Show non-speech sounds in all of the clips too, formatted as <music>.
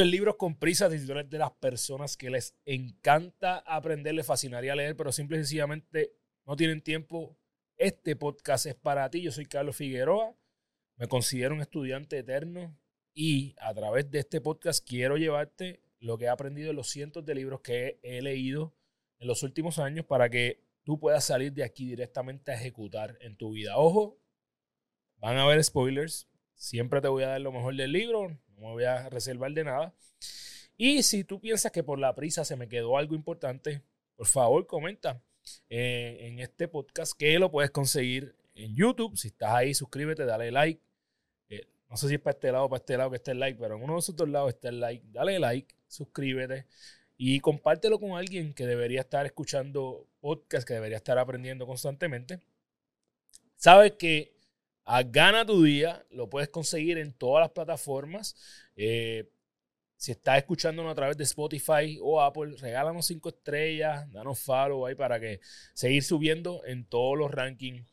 Esto es Libros con Prisa, si tú eres de las personas que les encanta aprender, les fascinaría leer, pero simple y sencillamente no tienen tiempo. Este podcast es para ti. Yo soy Carlos Figueroa. Me considero un estudiante eterno y a través de este podcast quiero llevarte lo que he aprendido en los cientos de libros que he leído en los últimos años para que tú puedas salir de aquí directamente a ejecutar en tu vida. Ojo, van a haber spoilers. Siempre te voy a dar lo mejor del libro, no me voy a reservar de nada. Y si tú piensas que por la prisa se me quedó algo importante, por favor comenta eh, en este podcast que lo puedes conseguir en YouTube. Si estás ahí, suscríbete, dale like. Eh, no sé si es para este lado o para este lado que esté el like, pero en uno de esos dos lados está el like. Dale like, suscríbete y compártelo con alguien que debería estar escuchando podcast, que debería estar aprendiendo constantemente. Sabes que a Gana tu Día lo puedes conseguir en todas las plataformas. Eh, si estás escuchándonos a través de Spotify o Apple, regálanos cinco estrellas, danos follow ahí para que seguir subiendo en todos los rankings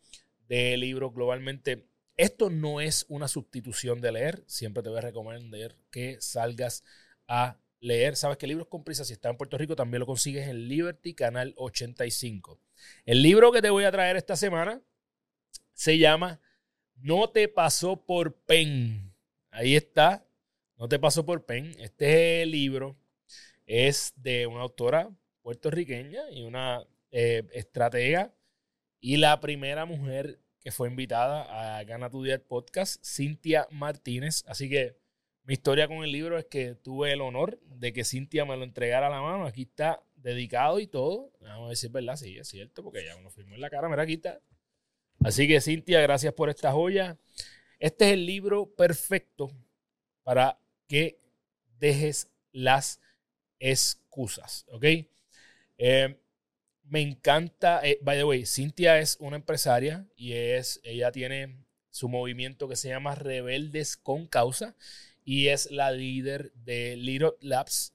de libros globalmente. Esto no es una sustitución de leer. Siempre te voy a recomendar que salgas a leer. Sabes que libros con prisa, si estás en Puerto Rico, también lo consigues en Liberty Canal 85. El libro que te voy a traer esta semana se llama No te pasó por pen. Ahí está, no te pasó por pen. Este libro es de una autora puertorriqueña y una eh, estratega y la primera mujer que fue invitada a Gana tu Día Podcast, Cintia Martínez. Así que mi historia con el libro es que tuve el honor de que Cintia me lo entregara a la mano. Aquí está dedicado y todo. Vamos a es verdad. Sí, es cierto, porque ya uno firmó en la cara. Mira, aquí está. Así que Cintia, gracias por esta joya. Este es el libro perfecto para que dejes las excusas, ¿ok? Eh, me encanta, eh, by the way, Cintia es una empresaria y es, ella tiene su movimiento que se llama Rebeldes con Causa y es la líder de Little Labs,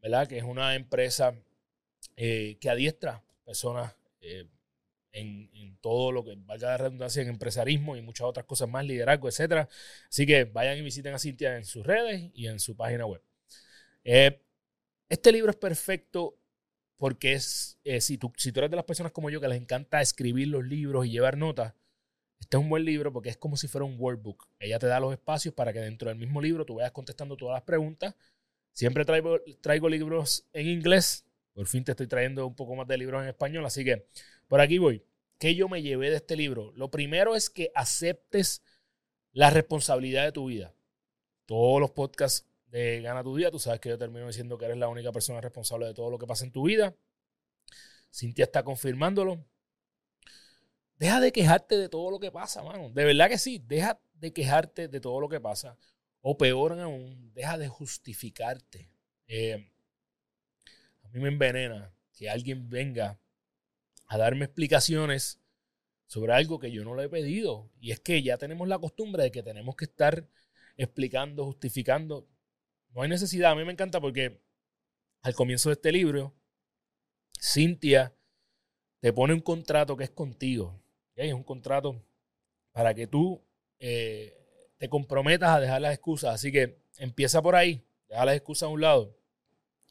¿verdad? Que es una empresa eh, que adiestra personas en, todo lo que valga la redundancia en empresarismo y muchas otras cosas más, liderazgo, etcétera. Así que vayan y visiten a Cintia en sus redes y en su página web. Eh, este libro es perfecto porque es, eh, si, tú, si tú eres de las personas como yo que les encanta escribir los libros y llevar notas, este es un buen libro porque es como si fuera un workbook. Ella te da los espacios para que dentro del mismo libro tú vayas contestando todas las preguntas. Siempre traigo libros en inglés. Por fin te estoy trayendo un poco más de libros en español. Así que por aquí voy. ¿Qué yo me llevé de este libro? Lo primero es que aceptes la responsabilidad de tu vida. Todos los podcasts de Gana tu Día, tú sabes que yo termino diciendo que eres la única persona responsable de todo lo que pasa en tu vida. Cintia está confirmándolo. Deja de quejarte de todo lo que pasa, mano. De verdad que sí, deja de quejarte de todo lo que pasa. O peor aún, deja de justificarte. Eh, mí me envenena que alguien venga a darme explicaciones sobre algo que yo no le he pedido. Y es que ya tenemos la costumbre de que tenemos que estar explicando, justificando. No hay necesidad. A mí me encanta porque al comienzo de este libro, Cintia te pone un contrato que es contigo. Es un contrato para que tú eh, te comprometas a dejar las excusas. Así que empieza por ahí, deja las excusas a un lado.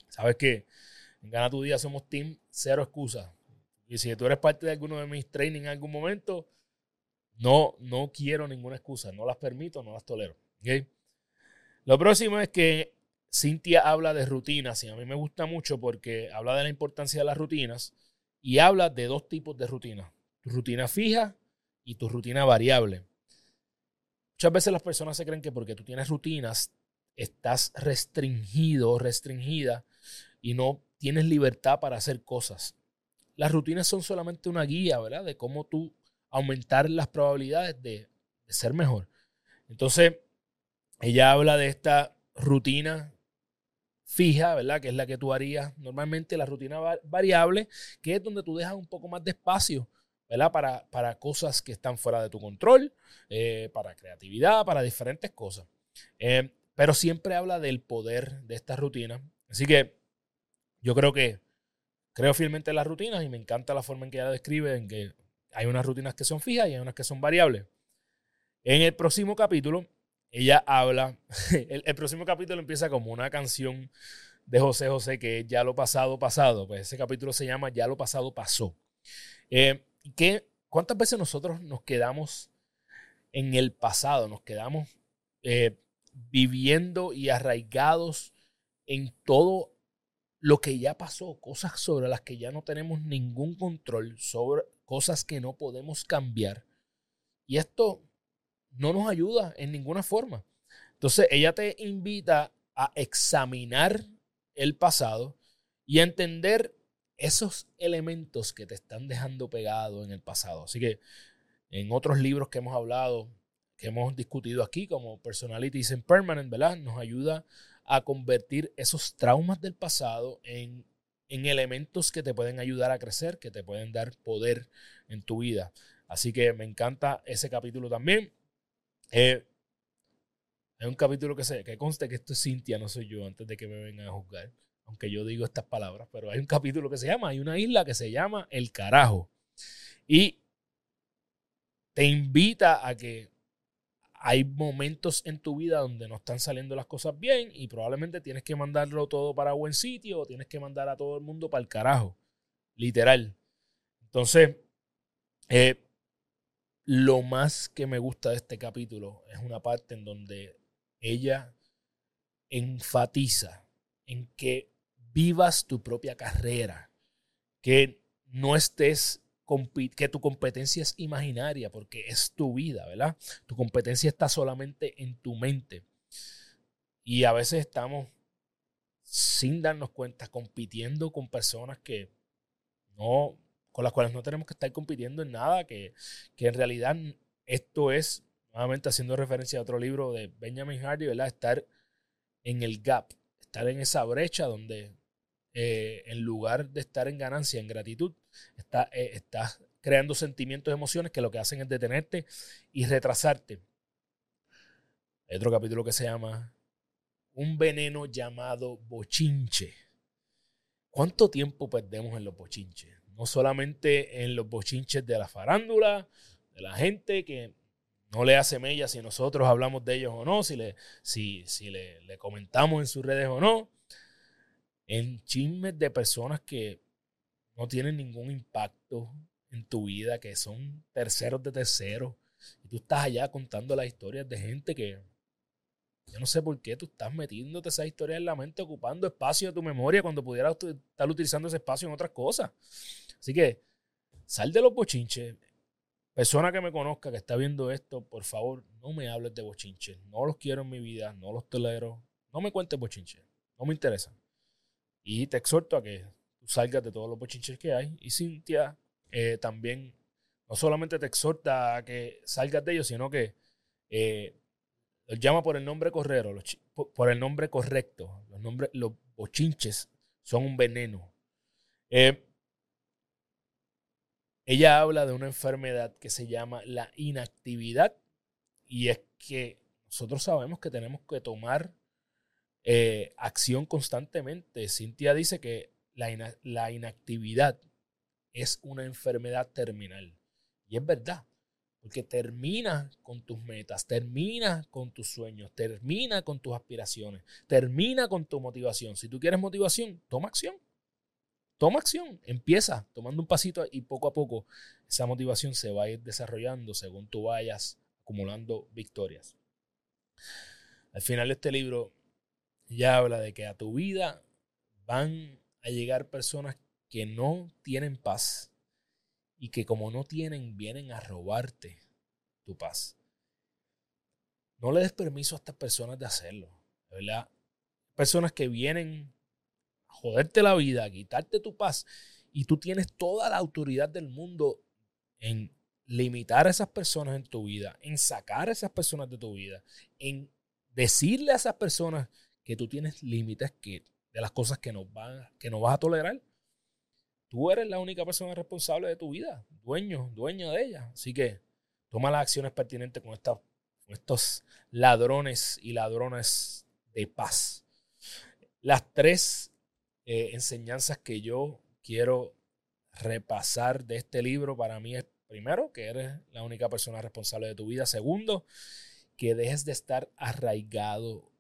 Sabes que Gana tu Día somos team cero excusas. Y si tú eres parte de alguno de mis trainings en algún momento, no, no quiero ninguna excusa, no las permito, no las tolero. Lo próximo es que Cintia habla de rutinas y a mí me gusta mucho porque habla de la importancia de las rutinas y habla de dos tipos de rutinas, tu rutina fija y tu rutina variable. Muchas veces las personas se creen que porque tú tienes rutinas estás restringido restringida y no tienes libertad para hacer cosas las rutinas son solamente una guía, ¿verdad? De cómo tú aumentar las probabilidades de, ser mejor. Entonces, ella habla de esta rutina fija, ¿verdad? Que es la que tú harías normalmente, la rutina variable, que es donde tú dejas un poco más de espacio, ¿verdad? Para, para cosas que están fuera de tu control, eh, para creatividad, para diferentes cosas. Eh, pero siempre habla del poder de esta rutina. Así que yo creo que creo fielmente en las rutinas y me encanta la forma en que ella describe, en que hay unas rutinas que son fijas y hay unas que son variables. En el próximo capítulo, ella habla, <laughs> el, próximo capítulo empieza como una canción de José José que es Ya lo pasado, pasado. Pues ese capítulo se llama Ya lo pasado, pasó. Eh, ¿qué, ¿Cuántas veces nosotros nos quedamos en el pasado? Nos quedamos eh, viviendo y arraigados en todo lo que ya pasó, cosas sobre las que ya no tenemos ningún control, sobre cosas que no podemos cambiar. Y esto no nos ayuda en ninguna forma. Entonces, ella te invita a examinar el pasado y a entender esos elementos que te están dejando pegado en el pasado. Así que en otros libros que hemos hablado, que hemos discutido aquí, como Personalities and Permanent, ¿verdad? Nos ayuda a convertir esos traumas del pasado en, en elementos que te pueden ayudar a crecer, que te pueden dar poder en tu vida. Así que me encanta ese capítulo también. Eh, un capítulo que, se, que conste que esto es Cintia, no soy yo, antes de que me vengan a juzgar, aunque yo digo estas palabras, pero hay un capítulo que se llama, hay una isla que se llama El Carajo. Y te invita a que hay momentos en tu vida donde no están saliendo las cosas bien y probablemente tienes que mandarlo todo para buen sitio o tienes que mandar a todo el mundo para el carajo. Literal. Entonces, eh, lo más que me gusta de este capítulo es una parte en donde ella enfatiza en que vivas tu propia carrera, que no estés que tu competencia es imaginaria porque es tu vida, ¿verdad? Tu competencia está solamente en tu mente. Y a veces estamos sin darnos cuenta compitiendo con personas que no con las cuales no tenemos que estar compitiendo en nada, que, en realidad esto es, nuevamente haciendo referencia a otro libro de Benjamin Hardy, ¿verdad? Estar en el gap, estar en esa brecha donde eh, en lugar de estar en ganancia, en gratitud, está, eh, estás creando sentimientos, emociones que lo que hacen es detenerte y retrasarte. Hay otro capítulo que se llama Un veneno llamado bochinche. ¿Cuánto tiempo perdemos en los bochinches? no solamente en los bochinches de la farándula, de la gente que no le hace mella si nosotros hablamos de ellos o no, si le, si, si le comentamos en sus redes o no, en chismes de personas que no tienen ningún impacto en tu vida, que son terceros de terceros, y tú estás allá contando las historias de gente que yo no sé por qué tú estás metiéndote esa historia en la mente, ocupando espacio de tu memoria cuando pudieras estar utilizando ese espacio en otras cosas. Así que sal de los bochinches. Persona que me conozca, que está viendo esto, por favor, no me hables de bochinches. No los quiero en mi vida, no los tolero. No me cuentes bochinches. No me interesan. Y te exhorto a que salgas de todos los bochinches que hay. Y Cintia eh, también no solamente te exhorta a que salgas de ellos, sino que eh, los llama por el nombre por el nombre correcto. Los, nombres, los bochinches son un veneno. Eh, ella habla de una enfermedad que se llama la inactividad y es que nosotros sabemos que tenemos que tomar eh, acción constantemente. Cintia dice que la, la inactividad es una enfermedad terminal. Y es verdad. Porque termina con tus metas, termina con tus sueños, termina con tus aspiraciones, termina con tu motivación. Si tú quieres motivación, toma acción. Toma acción, empieza tomando un pasito y poco a poco esa motivación se va a ir desarrollando según tú vayas acumulando victorias. Al final de este libro ya habla de que a tu vida van a llegar personas que no tienen paz, y que como no tienen, vienen a robarte tu paz. No le des permiso a estas personas de hacerlo, ¿verdad? Personas que vienen a joderte la vida, a quitarte tu paz, y tú tienes toda la autoridad del mundo en limitar a esas personas en tu vida, en sacar a esas personas de tu vida, en decirle a esas personas que tú tienes límites que, de las cosas que no, van, que no vas a tolerar. Tú eres la única persona responsable de tu vida, dueño, dueño de ella. Así que toma las acciones pertinentes con, estos ladrones y ladrones de paz. Las tres eh, enseñanzas que yo quiero repasar de este libro para mí es, primero, que eres la única persona responsable de tu vida. Segundo, que dejes de estar arraigado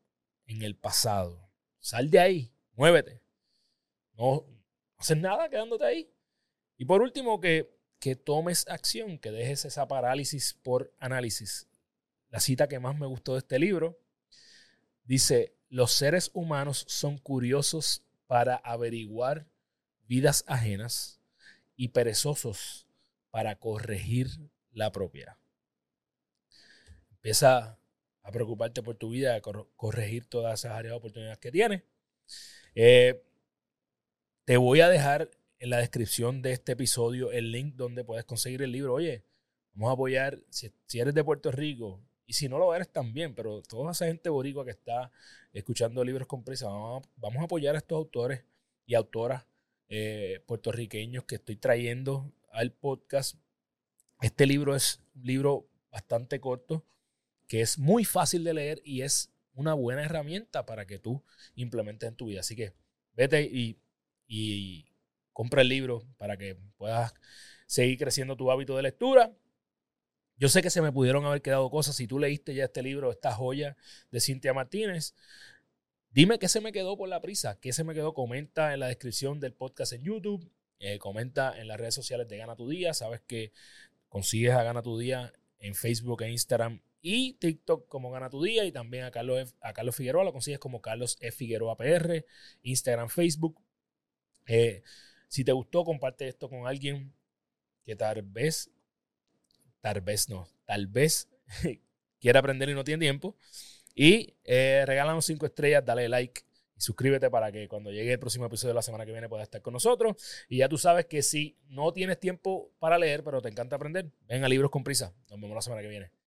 en el pasado. Sal de ahí, muévete. No, haces nada quedándote ahí. Y por último, que, que tomes acción, que dejes esa parálisis por análisis. La cita que más me gustó de este libro dice, los seres humanos son curiosos para averiguar vidas ajenas y perezosos para corregir la propia. Empieza a preocuparte por tu vida, a corregir todas esas áreas de oportunidades que tienes. Eh, te voy a dejar en la descripción de este episodio el link donde puedes conseguir el libro. Oye, vamos a apoyar, si, eres de Puerto Rico, y si no lo eres también, pero toda esa gente boricua que está escuchando libros con prisa, vamos a, apoyar a estos autores y autoras eh, puertorriqueños que estoy trayendo al podcast. Este libro es un libro bastante corto, que es muy fácil de leer y es una buena herramienta para que tú implementes en tu vida. Así que vete y, compra el libro para que puedas seguir creciendo tu hábito de lectura. Yo sé que se me pudieron haber quedado cosas. Si tú leíste ya este libro, esta joya de Cintia Martínez, dime qué se me quedó por la prisa, qué se me quedó. Comenta en la descripción del podcast en YouTube, eh, comenta en las redes sociales de Gana Tu Día. Sabes que consigues a Gana Tu Día en Facebook e Instagram y TikTok como Gana Tu Día y también a Carlos, a Carlos Figueroa lo consigues como Carlos F. Figueroa PR, Instagram, Facebook. Eh, si te gustó, comparte esto con alguien que tal vez, tal vez no, tal vez <laughs> quiera aprender y no tiene tiempo. Y eh, regálanos cinco estrellas, dale like y suscríbete para que cuando llegue el próximo episodio de la semana que viene puedas estar con nosotros. Y ya tú sabes que si no tienes tiempo para leer, pero te encanta aprender, ven a Libros con Prisa. Nos vemos la semana que viene.